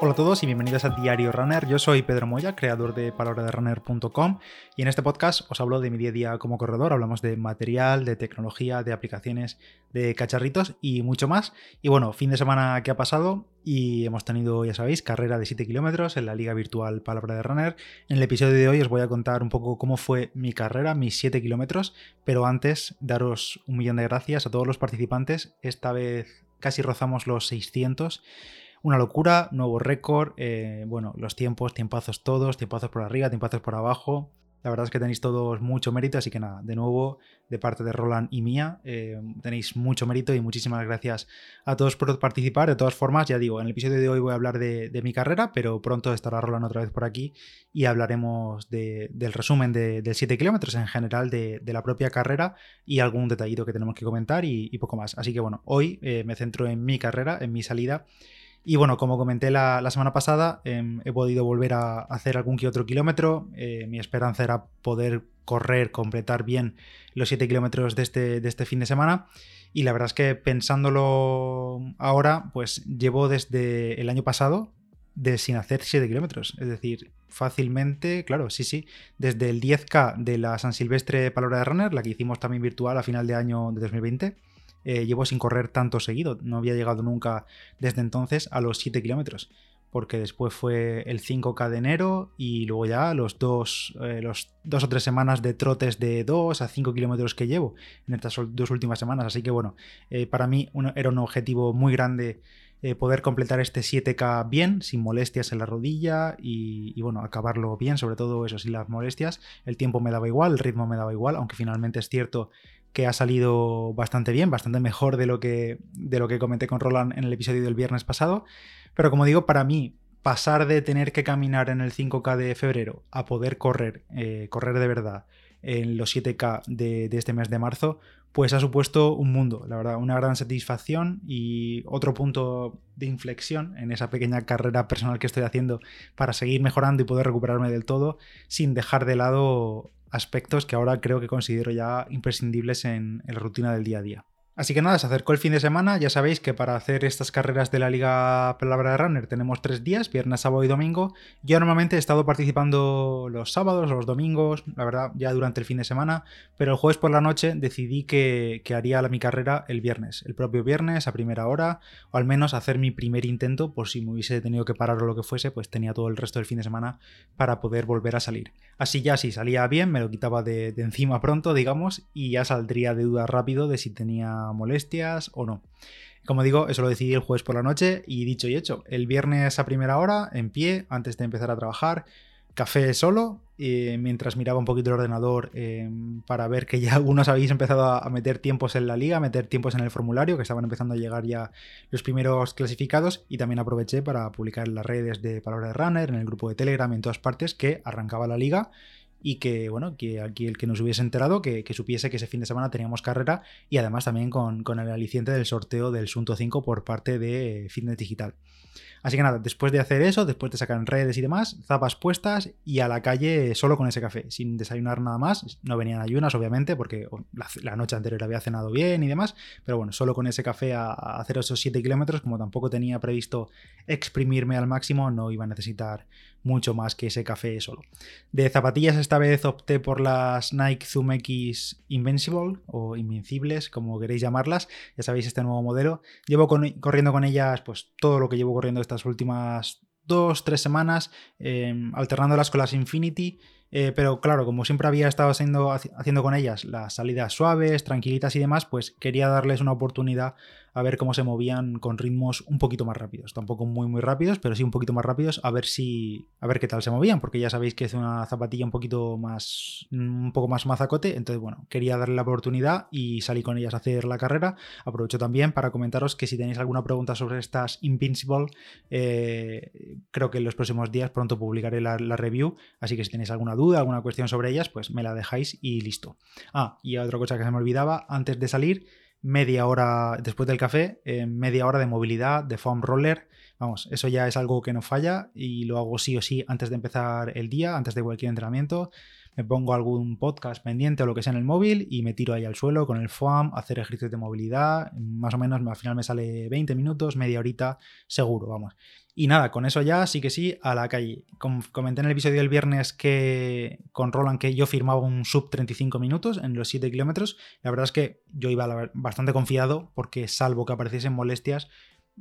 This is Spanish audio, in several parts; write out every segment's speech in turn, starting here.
Hola a todos y bienvenidos a Diario Runner. Yo soy Pedro Moya, creador de palabraderunner.com y en este podcast os hablo de mi día a día como corredor. Hablamos de material, de tecnología, de aplicaciones, de cacharritos y mucho más. Y bueno, fin de semana que ha pasado y hemos tenido, ya sabéis, carrera de 7 kilómetros en la liga virtual Palabra de Runner. En el episodio de hoy os voy a contar un poco cómo fue mi carrera, mis 7 kilómetros, pero antes daros un millón de gracias a todos los participantes. Esta vez casi rozamos los 600 una locura, nuevo récord, eh, bueno, los tiempos, tiempazos todos, tiempazos por arriba, tiempazos por abajo. La verdad es que tenéis todos mucho mérito, así que nada, de nuevo, de parte de Roland y mía, eh, tenéis mucho mérito y muchísimas gracias a todos por participar. De todas formas, ya digo, en el episodio de hoy voy a hablar de, mi carrera, pero pronto estará Roland otra vez por aquí y hablaremos del resumen de, del 7 kilómetros en general de, la propia carrera y algún detallito que tenemos que comentar y, poco más. Así que bueno, hoy eh, me centro en mi carrera, en mi salida y bueno, como comenté la, semana pasada, em, he podido volver a hacer algún que otro kilómetro. Eh, mi esperanza era poder correr, completar bien los 7 kilómetros de este, de este fin de semana. Y la verdad es que pensándolo ahora, pues llevo desde el año pasado de sin hacer 7 kilómetros. Es decir, fácilmente, claro, sí, sí, desde el 10K de la San Silvestre Palabra de Runner, la que hicimos también virtual a final de año de 2020 eh, llevo sin correr tanto seguido. No había llegado nunca desde entonces a los 7 kilómetros. Porque después fue el 5K de enero y luego ya los dos, eh, los dos o tres semanas de trotes de 2 a 5 kilómetros que llevo en estas dos últimas semanas. Así que bueno, eh, para mí era un objetivo muy grande poder completar este 7K bien, sin molestias en la rodilla y, y, bueno, acabarlo bien, sobre todo eso, sin las molestias. El tiempo me daba igual, el ritmo me daba igual, aunque finalmente es cierto que ha salido bastante bien, bastante mejor de lo que, de lo que comenté con Roland en el episodio del viernes pasado. Pero como digo, para mí, pasar de tener que caminar en el 5K de febrero a poder correr, eh, correr de verdad en los 7K de, de, este mes de marzo, pues ha supuesto un mundo, la verdad, una gran satisfacción y otro punto de inflexión en esa pequeña carrera personal que estoy haciendo para seguir mejorando y poder recuperarme del todo sin dejar de lado aspectos que ahora creo que considero ya imprescindibles en, en la rutina del día a día. Así que nada, se acercó el fin de semana. Ya sabéis que para hacer estas carreras de la Liga Palabra de Runner tenemos tres días, viernes, sábado y domingo. Yo normalmente he estado participando los sábados, los domingos, la verdad, ya durante el fin de semana, pero el jueves por la noche decidí que, haría la, mi carrera el viernes, el propio viernes a primera hora, o al menos hacer mi primer intento, por si me hubiese tenido que parar o lo que fuese, pues tenía todo el resto del fin de semana para poder volver a salir. Así ya si salía bien, me lo quitaba de, de encima pronto, digamos, y ya saldría de duda rápido de si tenía molestias o no. Como digo, eso lo decidí el jueves por la noche y dicho y hecho, el viernes a primera hora, en pie, antes de empezar a trabajar, café solo, mientras miraba un poquito el ordenador em, para ver que ya algunos habéis empezado a, meter tiempos en la liga, a meter tiempos en el formulario, que estaban empezando a llegar ya los primeros clasificados, y también aproveché para publicar en las redes de Palabra de Runner, en el grupo de Telegram, en todas partes, que arrancaba la liga y que, bueno, que aquí el que nos hubiese enterado, que, supiese que ese fin de semana teníamos carrera y además también con, el aliciente del sorteo del Sunto 5 por parte de Fitness Digital. Así que nada, después de hacer eso, después de sacar redes y demás, zapas puestas y a la calle solo con ese café, sin desayunar nada más. No venían ayunas, obviamente, porque la, noche anterior había cenado bien y demás, pero bueno, solo con ese café a, hacer esos 7 kilómetros, como tampoco tenía previsto exprimirme al máximo, no iba a necesitar mucho más que ese café solo. De zapatillas esta vez opté por las Nike Zoom X Invincible o Invencibles, como queréis llamarlas. Ya sabéis este nuevo modelo. Llevo corriendo con ellas pues todo lo que llevo corriendo estas últimas dos, tres semanas, em, alternándolas con las Infinity. Eh, pero claro, como siempre había estado haciendo, haciendo con ellas las salidas suaves, tranquilitas y demás, pues quería darles una oportunidad a ver cómo se movían con ritmos un poquito más rápidos. Tampoco muy muy rápidos, pero sí un poquito más rápidos, a ver si. a ver qué tal se movían, porque ya sabéis que es una zapatilla un poquito más. un poco más mazacote. Entonces, bueno, quería darle la oportunidad y salí con ellas a hacer la carrera. Aprovecho también para comentaros que si tenéis alguna pregunta sobre estas Invincible, eh, creo que en los próximos días pronto publicaré la, la review. Así que si tenéis alguna duda, alguna cuestión sobre ellas, pues me la dejáis y listo. Ah, y otra cosa que se me olvidaba, antes de salir media hora después del café, eh, media hora de movilidad, de foam roller. Vamos, eso ya es algo que no falla y lo hago sí o sí antes de empezar el día, antes de cualquier entrenamiento. Me pongo algún podcast pendiente o lo que sea en el móvil y me tiro ahí al suelo con el FOAM, hacer ejercicios de movilidad, más o menos al final me sale 20 minutos, media horita, seguro, vamos. Y nada, con eso ya sí que sí, a la calle. Comenté en el episodio del viernes que con Roland que yo firmaba un sub 35 minutos en los 7 kilómetros. La verdad es que yo iba bastante confiado porque salvo que apareciesen molestias,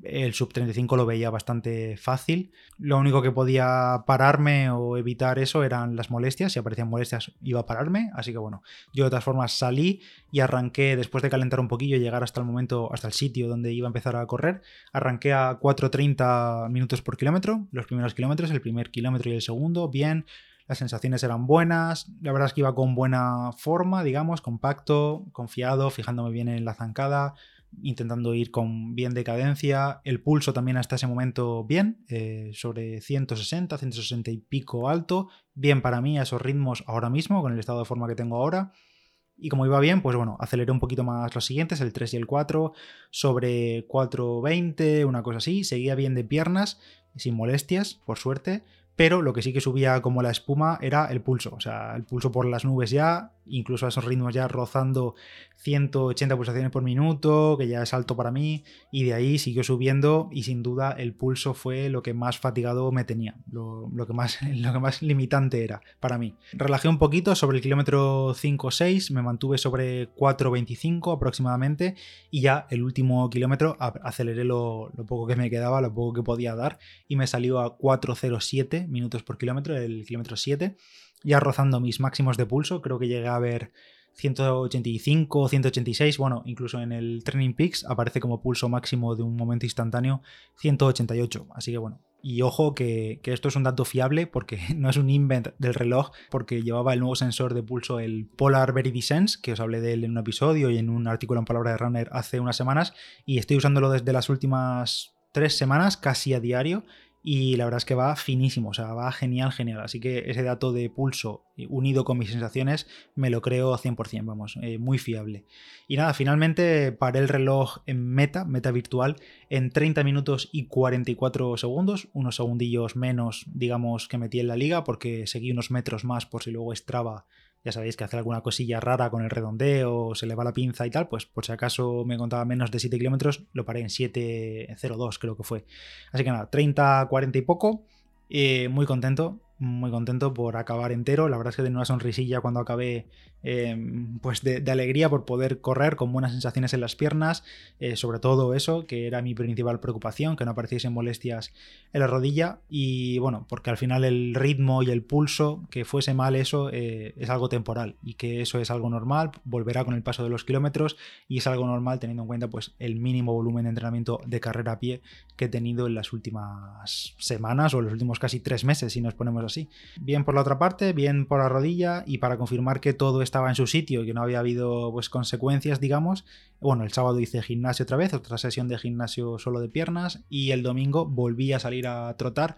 el sub 35 lo veía bastante fácil. Lo único que podía pararme o evitar eso eran las molestias. Si aparecían molestias iba a pararme. Así que bueno, yo de todas formas salí y arranqué después de calentar un poquillo y llegar hasta el momento, hasta el sitio donde iba a empezar a correr. Arranqué a 4.30 minutos por kilómetro. Los primeros kilómetros, el primer kilómetro y el segundo, bien. Las sensaciones eran buenas, la verdad es que iba con buena forma, digamos, compacto, confiado, fijándome bien en la zancada, intentando ir con bien de cadencia. El pulso también hasta ese momento bien, eh, sobre 160, 160 y pico alto. Bien para mí a esos ritmos ahora mismo, con el estado de forma que tengo ahora. Y como iba bien, pues bueno, aceleré un poquito más los siguientes, el 3 y el 4, sobre 4.20, una cosa así. Seguía bien de piernas, sin molestias, por suerte pero lo que sí que subía como la espuma era el pulso, o sea, el pulso por las nubes ya, incluso a esos ritmos ya rozando 180 pulsaciones por minuto, que ya es alto para mí, y de ahí siguió subiendo y sin duda el pulso fue lo que más fatigado me tenía, lo, que, más, lo que más limitante era para mí. Relajé un poquito sobre el kilómetro 5 6, me mantuve sobre 4.25 aproximadamente, y ya el último kilómetro aceleré lo, lo poco que me quedaba, lo poco que podía dar, y me salió a 4.07 minutos por kilómetro, el kilómetro 7, ya rozando mis máximos de pulso, creo que llegué a ver 185, 186, bueno, incluso en el Training Peaks aparece como pulso máximo de un momento instantáneo 188, así que bueno. Y ojo que, esto es un dato fiable porque no es un invent del reloj, porque llevaba el nuevo sensor de pulso, el Polar Sense, que os hablé de él en un episodio y en un artículo en Palabra de Runner hace unas semanas, y estoy usándolo desde las últimas tres semanas, casi a diario, y la verdad es que va finísimo, o sea, va genial, genial. Así que ese dato de pulso eh, unido con mis sensaciones me lo creo 100%, vamos, eh, muy fiable. Y nada, finalmente paré el reloj en meta, meta virtual, en 30 minutos y 44 segundos, unos segundillos menos, digamos, que metí en la liga porque seguí unos metros más por si luego Strava ya sabéis que hace alguna cosilla rara con el redondeo, se le va la pinza y tal, pues por si acaso me contaba menos de 7 kilómetros, lo paré en 7.02 creo que fue. Así que nada, 30, 40 y poco, eh, muy contento, muy contento por acabar entero. La verdad es que tenía una sonrisilla cuando acabé Em, pues de, alegría por poder correr con buenas sensaciones en las piernas, eh, sobre todo eso, que era mi principal preocupación, que no apareciesen molestias en la rodilla y bueno, porque al final el ritmo y el pulso, que fuese mal eso, eh, es algo temporal y que eso es algo normal, volverá con el paso de los kilómetros y es algo normal teniendo en cuenta pues el mínimo volumen de entrenamiento de carrera a pie que he tenido en las últimas semanas o los últimos casi tres meses, si nos ponemos así. Bien por la otra parte, bien por la rodilla y para confirmar que todo estaba en su sitio y que no había habido pues, consecuencias, digamos. Bueno, el sábado hice gimnasio otra vez, otra sesión de gimnasio solo de piernas y el domingo volví a salir a trotar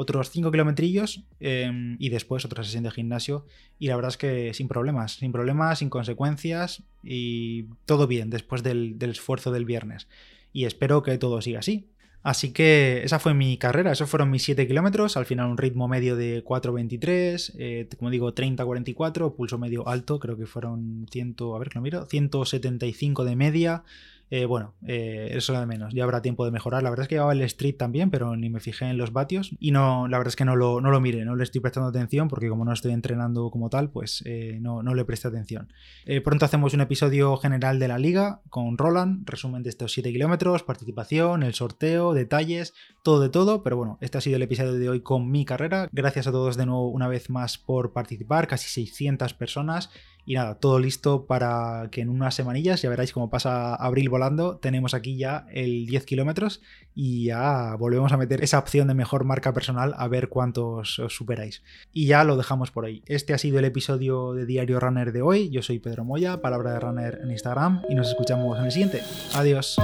otros 5 kilometrillos em, y después otra sesión de gimnasio y la verdad es que sin problemas, sin problemas, sin consecuencias y todo bien después del, del esfuerzo del viernes y espero que todo siga así. Así que esa fue mi carrera, esos fueron mis 7 kilómetros, al final un ritmo medio de 4.23, eh, como digo 30-44, pulso medio alto, creo que fueron 100, a ver que lo miro, 175 de media, eh, bueno, eh, eso es de menos, ya habrá tiempo de mejorar. La verdad es que llevaba el street también, pero ni me fijé en los vatios y no, la verdad es que no lo, no lo no le estoy prestando atención porque como no estoy entrenando como tal, pues eh, no, no, le presté atención. pronto hacemos un episodio general de la liga con Roland, resumen de estos 7 kilómetros, participación, el sorteo, detalles, de todo, pero bueno, este ha sido el episodio de hoy con mi carrera. Gracias a todos de nuevo una vez más por participar, casi 600 personas y nada, todo listo para que en unas semanillas, ya veréis cómo pasa abril volando, tenemos aquí ya el 10 kilómetros y ya volvemos a meter esa opción de mejor marca personal a ver cuántos os superáis. Y ya lo dejamos por ahí. Este ha sido el episodio de Diario Runner de hoy. Yo soy Pedro Moya, Palabra de Runner en Instagram y nos escuchamos en el siguiente. Adiós.